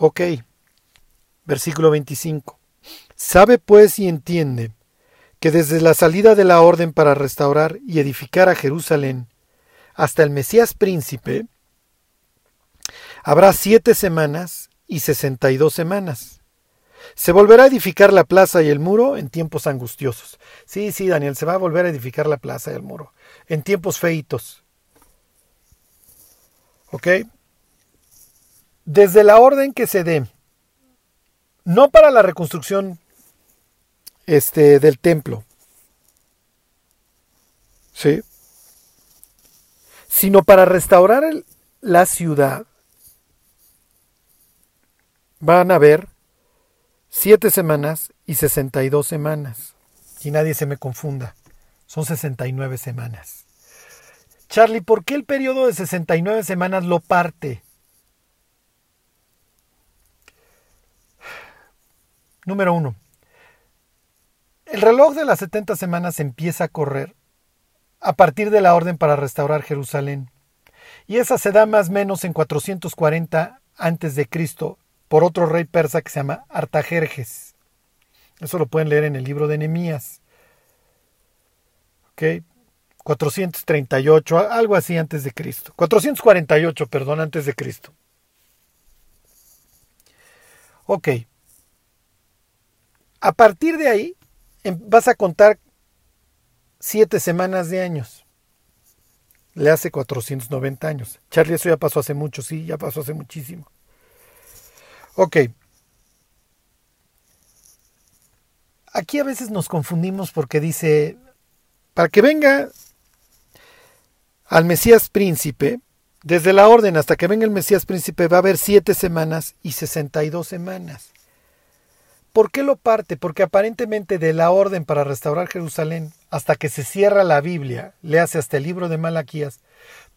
Ok, versículo 25. Sabe pues y entiende que desde la salida de la orden para restaurar y edificar a Jerusalén hasta el Mesías príncipe, habrá siete semanas y sesenta y dos semanas. Se volverá a edificar la plaza y el muro en tiempos angustiosos. Sí, sí, Daniel, se va a volver a edificar la plaza y el muro en tiempos feitos. ¿Ok? Desde la orden que se dé, no para la reconstrucción este, del templo. ¿Sí? Sino para restaurar la ciudad. Van a haber siete semanas y sesenta y dos semanas. Y nadie se me confunda. Son sesenta y nueve semanas. Charlie, ¿por qué el periodo de 69 semanas lo parte? Número uno. El reloj de las 70 semanas empieza a correr a partir de la orden para restaurar Jerusalén. Y esa se da más o menos en 440 a.C. por otro rey persa que se llama Artajerjes. Eso lo pueden leer en el libro de Nehemías. ¿Ok? 438, algo así antes de Cristo. 448, perdón, antes de Cristo. Ok. A partir de ahí, em, vas a contar siete semanas de años. Le hace 490 años. Charlie, eso ya pasó hace mucho, sí, ya pasó hace muchísimo. Ok. Aquí a veces nos confundimos porque dice, para que venga al Mesías príncipe, desde la orden hasta que venga el Mesías príncipe va a haber siete semanas y sesenta y dos semanas. ¿Por qué lo parte? Porque aparentemente de la orden para restaurar Jerusalén hasta que se cierra la Biblia, le hace hasta el libro de Malaquías,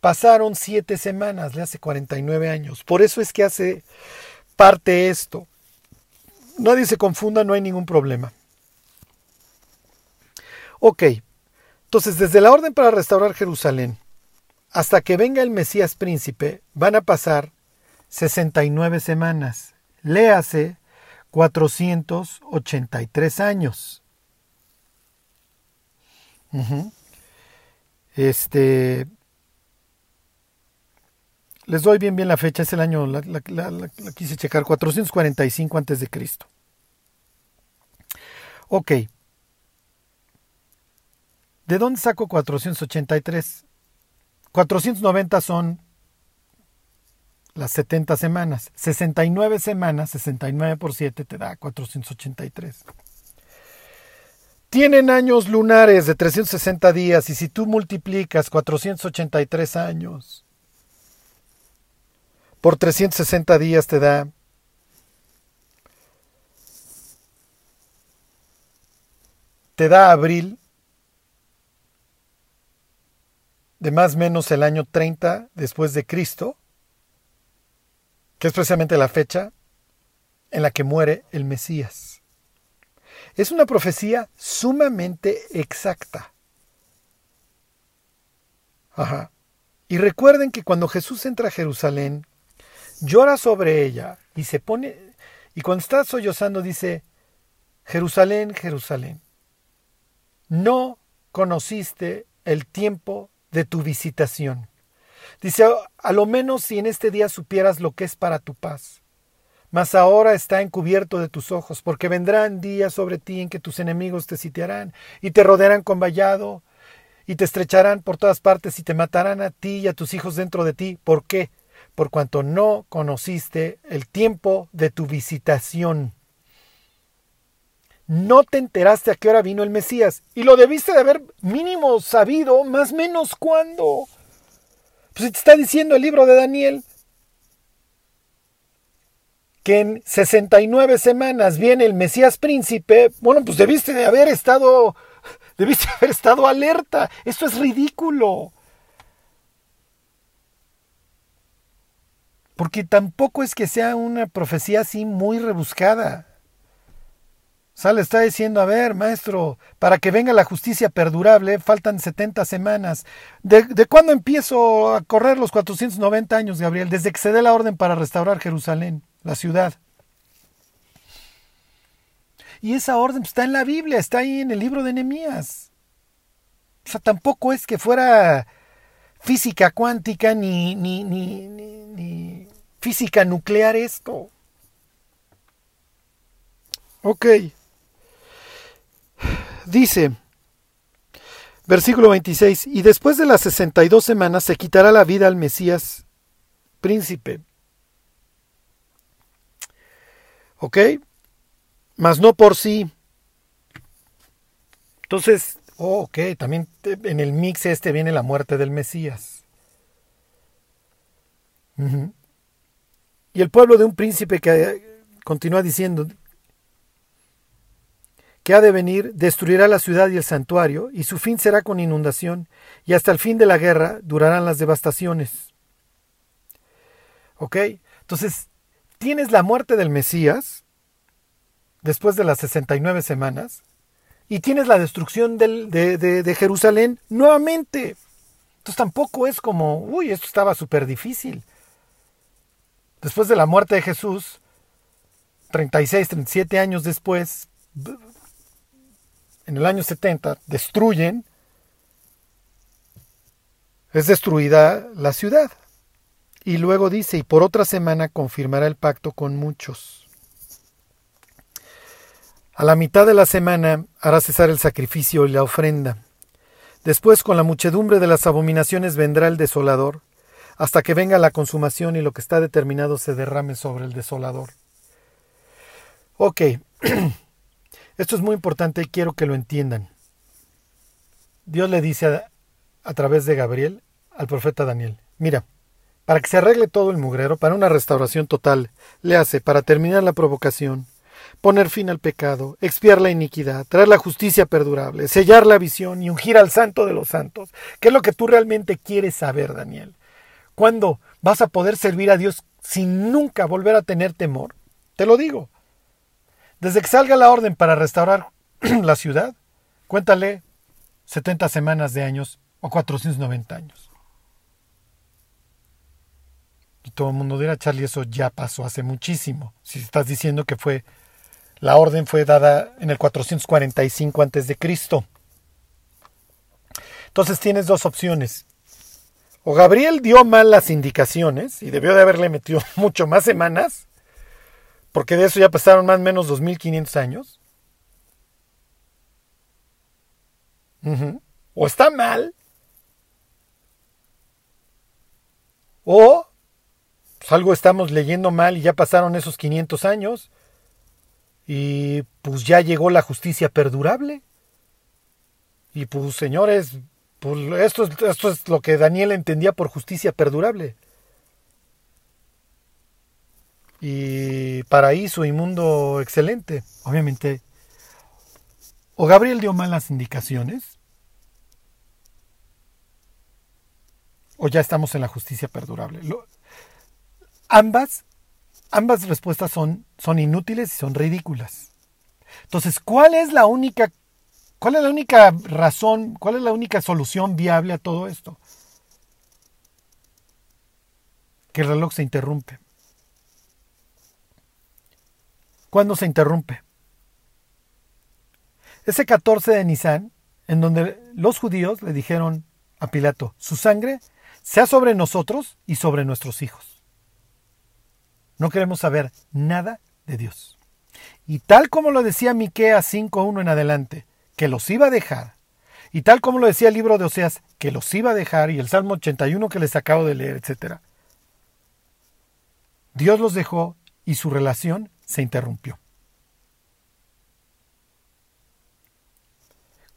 pasaron siete semanas, le hace 49 años. Por eso es que hace parte esto. Nadie se confunda, no hay ningún problema. Ok, entonces desde la orden para restaurar Jerusalén hasta que venga el Mesías príncipe van a pasar 69 semanas. Léase 483 años. Este. Les doy bien bien la fecha, es el año, la, quise checar, 445 antes de Cristo. Ok. ¿De dónde saco 483? 490 son las 70 semanas. 69 semanas, 69 por 7 te da 483. Tienen años lunares de 360 días y si tú multiplicas 483 años por 360 días te da te da abril de más o menos el año 30 después de Cristo, que es precisamente la fecha en la que muere el Mesías. Es una profecía sumamente exacta. Ajá. Y recuerden que cuando Jesús entra a Jerusalén, llora sobre ella y se pone, y cuando está sollozando dice, Jerusalén, Jerusalén, no conociste el tiempo de tu visitación. Dice, a lo menos si en este día supieras lo que es para tu paz. Mas ahora está encubierto de tus ojos, porque vendrán días sobre ti en que tus enemigos te sitiarán y te rodearán con vallado y te estrecharán por todas partes y te matarán a ti y a tus hijos dentro de ti. ¿Por qué? Por cuanto no conociste el tiempo de tu visitación no te enteraste a qué hora vino el Mesías y lo debiste de haber mínimo sabido, más menos cuándo. Pues te está diciendo el libro de Daniel que en 69 semanas viene el Mesías príncipe, bueno, pues debiste de haber estado, debiste haber estado alerta. Esto es ridículo. Porque tampoco es que sea una profecía así muy rebuscada. Sale está diciendo, a ver, maestro, para que venga la justicia perdurable, faltan 70 semanas. ¿De, ¿De, cuándo empiezo a correr los 490 años, Gabriel? Desde que se dé la orden para restaurar Jerusalén, la ciudad. Y esa orden está en la Biblia, está ahí en el libro de Nehemías. O sea, tampoco es que fuera física cuántica ni, ni, ni, ni física nuclear esto. Ok. Dice, versículo 26, y después de las 62 semanas se quitará la vida al Mesías príncipe. ¿Ok? Mas no por sí. Entonces, oh, ok, también en el mix este viene la muerte del Mesías. Y el pueblo de un príncipe que continúa diciendo, que ha de venir destruirá la ciudad y el santuario, y su fin será con inundación, y hasta el fin de la guerra durarán las devastaciones. ¿Ok? Entonces, tienes la muerte del Mesías, después de las 69 semanas, y tienes la destrucción de, de Jerusalén nuevamente. Entonces tampoco es como, uy, esto estaba súper difícil. Después de la muerte de Jesús, 36, 37 años después, en el año 70 destruyen, es destruida la ciudad. Y luego dice, y por otra semana confirmará el pacto con muchos. A la mitad de la semana hará cesar el sacrificio y la ofrenda. Después con la muchedumbre de las abominaciones vendrá el desolador, hasta que venga la consumación y lo que está determinado se derrame sobre el desolador. Ok, esto es muy importante y quiero que lo entiendan. Dios le dice a, través de Gabriel al profeta Daniel, mira, para que se arregle todo el mugrero, para una restauración total, le hace, para terminar la provocación, poner fin al pecado, expiar la iniquidad, traer la justicia perdurable, sellar la visión y ungir al santo de los santos. ¿Qué es lo que tú realmente quieres saber, Daniel? ¿Cuándo vas a poder servir a Dios sin nunca volver a tener temor? Te lo digo. Desde que salga la orden para restaurar la ciudad, cuéntale 70 semanas de años o 490 años. Y todo el mundo dirá, Charlie, eso ya pasó hace muchísimo. Si estás diciendo que fue la orden fue dada en el 445 a.C. Entonces tienes dos opciones. O Gabriel dio mal las indicaciones y debió de haberle metido mucho más semanas, porque de eso ya pasaron más o menos 2500 años. O está mal. O pues, algo estamos leyendo mal y ya pasaron esos 500 años. Y pues ya llegó la justicia perdurable. Y pues señores, pues esto, esto es lo que Daniel entendía por justicia perdurable. Y paraíso y mundo excelente. Obviamente, o Gabriel dio malas indicaciones, o ya estamos en la justicia perdurable. ambas ambas respuestas son, son inútiles y son ridículas. Entonces, ¿cuál es la única cuál es la única razón, cuál es la única solución viable a todo esto? Que el reloj se interrumpe. ¿Cuándo se interrumpe? Ese 14 de Nisan, en donde los judíos le dijeron a Pilato, su sangre sea sobre nosotros y sobre nuestros hijos. No queremos saber nada de Dios. Y tal como lo decía Miqueas 5.1 en adelante, que los iba a dejar, y tal como lo decía el libro de Oseas, que los iba a dejar, y el Salmo 81 que les acabo de leer, etc. Dios los dejó y su relación se interrumpió.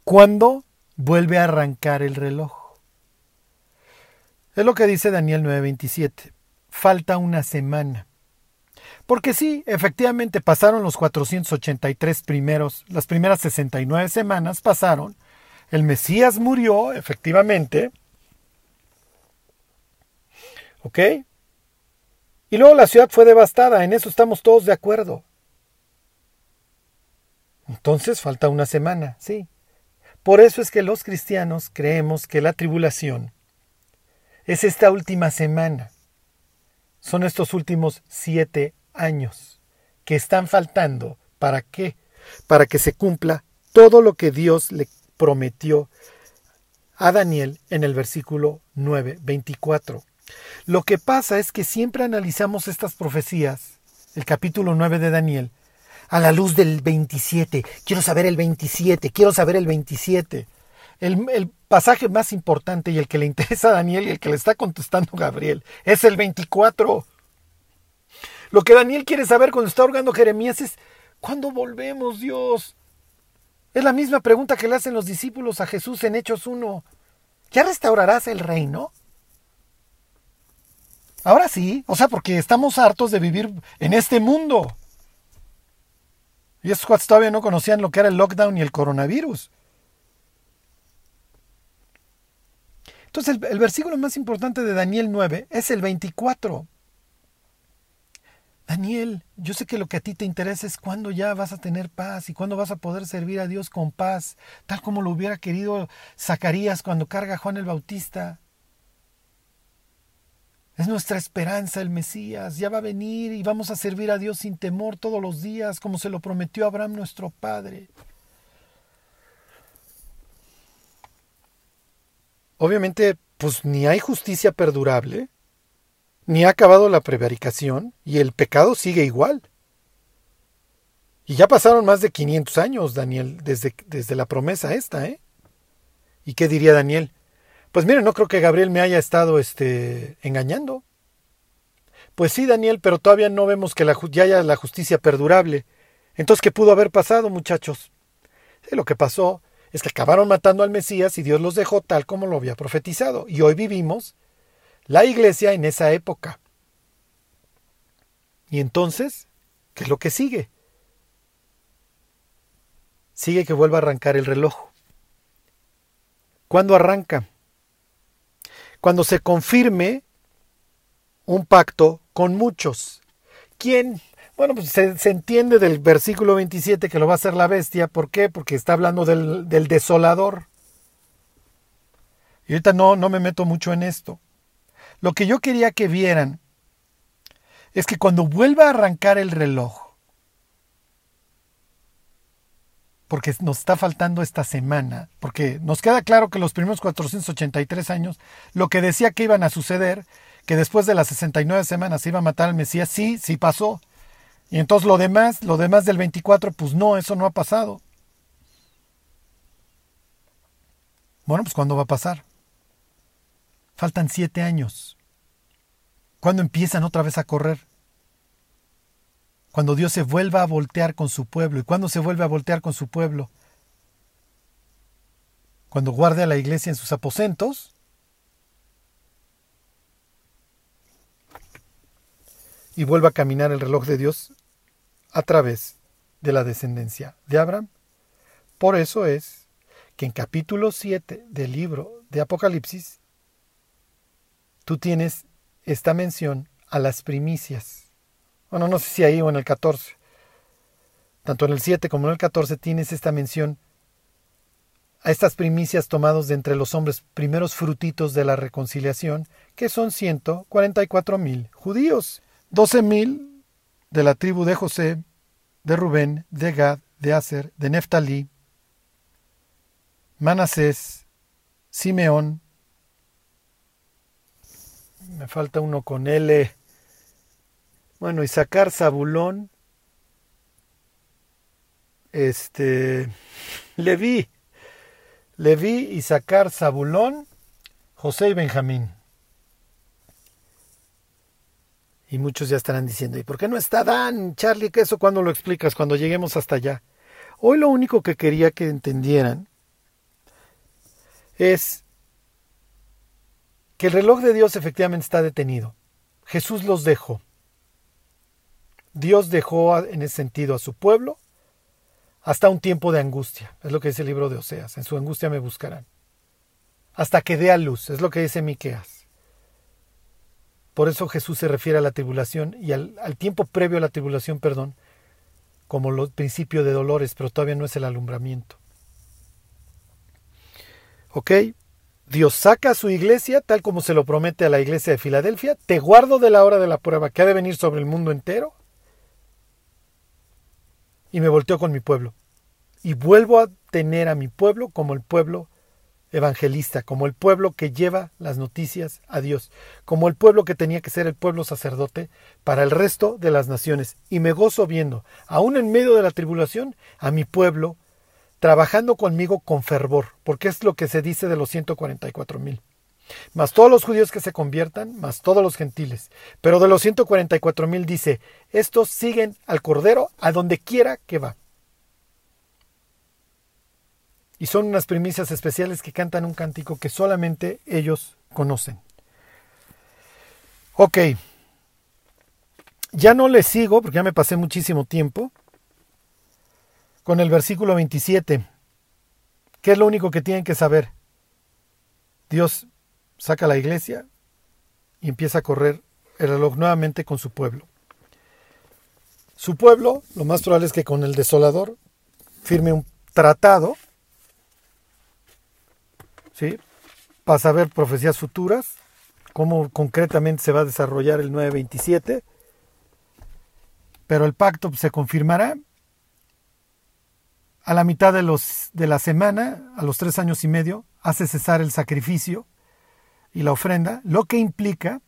¿Cuándo vuelve a arrancar el reloj? Es lo que dice Daniel 9:27. Falta una semana. Porque sí, efectivamente pasaron los 483 primeros, las primeras 69 semanas pasaron, el Mesías murió, efectivamente, ¿ok? Y luego la ciudad fue devastada, en eso estamos todos de acuerdo. Entonces falta una semana, sí. Por eso es que los cristianos creemos que la tribulación es esta última semana. Son estos últimos siete años que están faltando. ¿Para qué? Para que se cumpla todo lo que Dios le prometió a Daniel en el versículo 9, 24. Lo que pasa es que siempre analizamos estas profecías, el capítulo 9 de Daniel, a la luz del 27. Quiero saber el 27, quiero saber el 27. El, el, pasaje más importante y el que le interesa a Daniel y el que le está contestando Gabriel es el 24. Lo que Daniel quiere saber cuando está orgando Jeremías es, ¿cuándo volvemos, Dios? Es la misma pregunta que le hacen los discípulos a Jesús en Hechos 1. ¿Ya restaurarás el reino? Ahora sí, o sea, porque estamos hartos de vivir en este mundo. Y esos cuates todavía no conocían lo que era el lockdown y el coronavirus. Entonces, el, versículo más importante de Daniel 9 es el 24. Daniel, yo sé que lo que a ti te interesa es cuándo ya vas a tener paz y cuándo vas a poder servir a Dios con paz, tal como lo hubiera querido Zacarías cuando carga Juan el Bautista. Es nuestra esperanza el Mesías, ya va a venir y vamos a servir a Dios sin temor todos los días, como se lo prometió Abraham nuestro Padre. Obviamente, pues ni hay justicia perdurable, ni ha acabado la prevaricación y el pecado sigue igual. Y ya pasaron más de 500 años, Daniel, desde, desde la promesa esta, ¿eh? ¿Y qué diría Daniel? Pues mire, no creo que Gabriel me haya estado este, engañando. Pues sí, Daniel, pero todavía no vemos que ya haya la justicia perdurable. Entonces, ¿qué pudo haber pasado, muchachos? lo que pasó es que acabaron matando al Mesías y Dios los dejó tal como lo había profetizado. Y hoy vivimos la iglesia en esa época. Y entonces, ¿qué es lo que sigue? Sigue que vuelva a arrancar el reloj. ¿Cuándo arranca? Cuando se confirme un pacto con muchos. ¿Quién? Bueno, pues se, entiende del versículo 27 que lo va a hacer la bestia. ¿Por qué? Porque está hablando del, del desolador. Y ahorita no, no me meto mucho en esto. Lo que yo quería que vieran es que cuando vuelva a arrancar el reloj, porque nos está faltando esta semana, porque nos queda claro que los primeros 483 años, lo que decía que iban a suceder, que después de las 69 semanas se iba a matar al Mesías, sí, sí pasó. Y entonces lo demás, lo demás del 24, pues no, eso no ha pasado. Bueno, pues ¿cuándo va a pasar? Faltan siete años. ¿Cuándo empiezan otra vez a correr? Cuando Dios se vuelva a voltear con su pueblo. ¿Y cuándo se vuelve a voltear con su pueblo? Cuando guarde a la iglesia en sus aposentos. Y vuelva a caminar el reloj de Dios a través de la descendencia de Abraham. Por eso es que en capítulo 7 del libro de Apocalipsis tú tienes esta mención a las primicias. Bueno, no sé si ahí o en el 14. Tanto en el 7 como en el 14 tienes esta mención a estas primicias tomados de entre los hombres primeros frutitos de la reconciliación, que son 144 mil judíos, 12 mil de la tribu de José, de Rubén, de Gad, de Aser, de Neftalí, Manasés, Simeón, me falta uno con L, bueno, y sacar Zabulón, este, Leví, Leví y sacar Zabulón, José y Benjamín. Y muchos ya estarán diciendo, ¿y por qué no está Dan, Charlie? ¿Qué eso cuando lo explicas? Cuando lleguemos hasta allá. Hoy lo único que quería que entendieran es que el reloj de Dios efectivamente está detenido. Jesús los dejó. Dios dejó en ese sentido a su pueblo hasta un tiempo de angustia. Es lo que dice el libro de Oseas. En su angustia me buscarán. Hasta que dé a luz. Es lo que dice Miqueas. Por eso Jesús se refiere a la tribulación y al, tiempo previo a la tribulación, perdón, como el principio de dolores, pero todavía no es el alumbramiento. ¿Ok? Dios saca a su iglesia, tal como se lo promete a la iglesia de Filadelfia, te guardo de la hora de la prueba que ha de venir sobre el mundo entero, y me volteo con mi pueblo. Y vuelvo a tener a mi pueblo como el pueblo evangelista, como el pueblo que lleva las noticias a Dios, como el pueblo que tenía que ser el pueblo sacerdote para el resto de las naciones. Y me gozo viendo, aún en medio de la tribulación, a mi pueblo trabajando conmigo con fervor, porque es lo que se dice de los 144 mil más todos los judíos que se conviertan, más todos los gentiles. Pero de los 144 mil dice, estos siguen al Cordero a donde quiera que va. Y son unas primicias especiales que cantan un cántico que solamente ellos conocen. Ok, ya no les sigo, porque ya me pasé muchísimo tiempo, con el versículo 27. ¿Qué es lo único que tienen que saber? Dios saca la iglesia y empieza a correr el reloj nuevamente con su pueblo. Su pueblo, lo más probable es que con el desolador firme un tratado, ¿sí? Para saber profecías futuras, cómo concretamente se va a desarrollar el 927, pero el pacto se confirmará a la mitad de, los, de la semana, a los tres años y medio, hace cesar el sacrificio y la ofrenda, lo que implica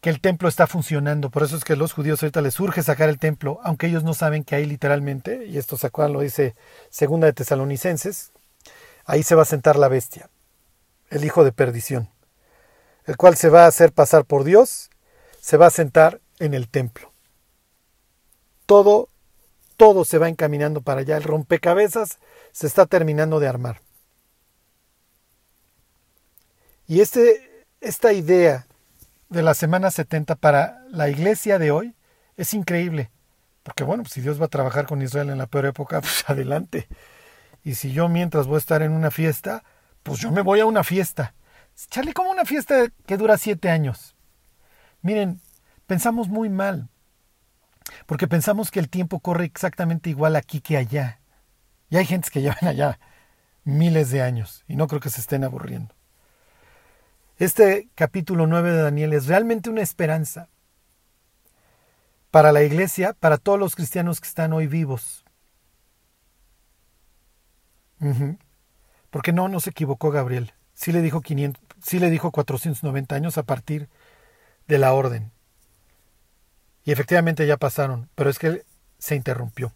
que el templo está funcionando. Por eso es que a los judíos ahorita les urge sacar el templo, aunque ellos no saben que ahí literalmente, y esto se acuerdan, lo dice Segunda de Tesalonicenses, ahí se va a sentar la bestia, el hijo de perdición, el cual se va a hacer pasar por Dios, se va a sentar en el templo. Todo, todo se va encaminando para allá. El rompecabezas se está terminando de armar. Y este, esta idea de la semana 70 para la iglesia de hoy es increíble. Porque bueno, pues si Dios va a trabajar con Israel en la peor época, pues adelante. Y si yo mientras voy a estar en una fiesta, pues yo me voy a una fiesta. Charlie, como una fiesta que dura siete años. Miren, pensamos muy mal. Porque pensamos que el tiempo corre exactamente igual aquí que allá. Y hay gentes que llevan allá miles de años y no creo que se estén aburriendo. Este capítulo 9 de Daniel es realmente una esperanza para la iglesia, para todos los cristianos que están hoy vivos. Porque no, no se equivocó Gabriel. Sí le dijo 500, sí le dijo 490 años a partir de la orden. Y efectivamente ya pasaron, pero es que se interrumpió.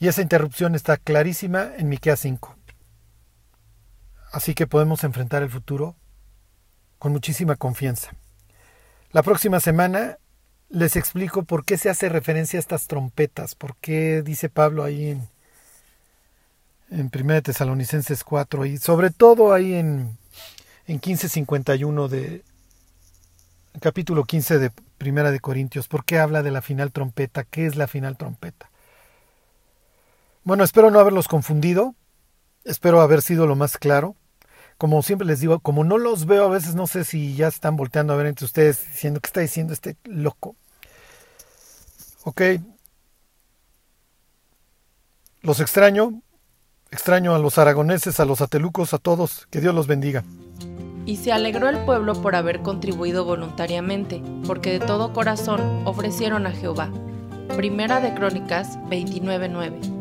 Y esa interrupción está clarísima en Miqueas 5. Así que podemos enfrentar el futuro con muchísima confianza. La próxima semana les explico por qué se hace referencia a estas trompetas, por qué dice Pablo ahí en, en 1 Tesalonicenses 4 y sobre todo ahí en, en 1551 de capítulo 15 de Primera de Corintios, por qué habla de la final trompeta, qué es la final trompeta. Bueno, espero no haberlos confundido, espero haber sido lo más claro. Como siempre les digo, como no los veo, a veces no sé si ya están volteando a ver entre ustedes diciendo, ¿qué está diciendo este loco? Ok. Los extraño, extraño a los aragoneses, a los atelucos, a todos, que Dios los bendiga. Y se alegró el pueblo por haber contribuido voluntariamente, porque de todo corazón ofrecieron a Jehová. Primera de Crónicas 29.9.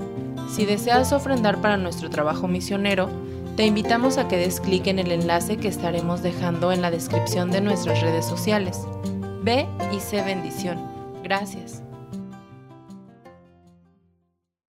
Si deseas ofrendar para nuestro trabajo misionero, te invitamos a que des clic en el enlace que estaremos dejando en la descripción de nuestras redes sociales. Ve y sé bendición. Gracias.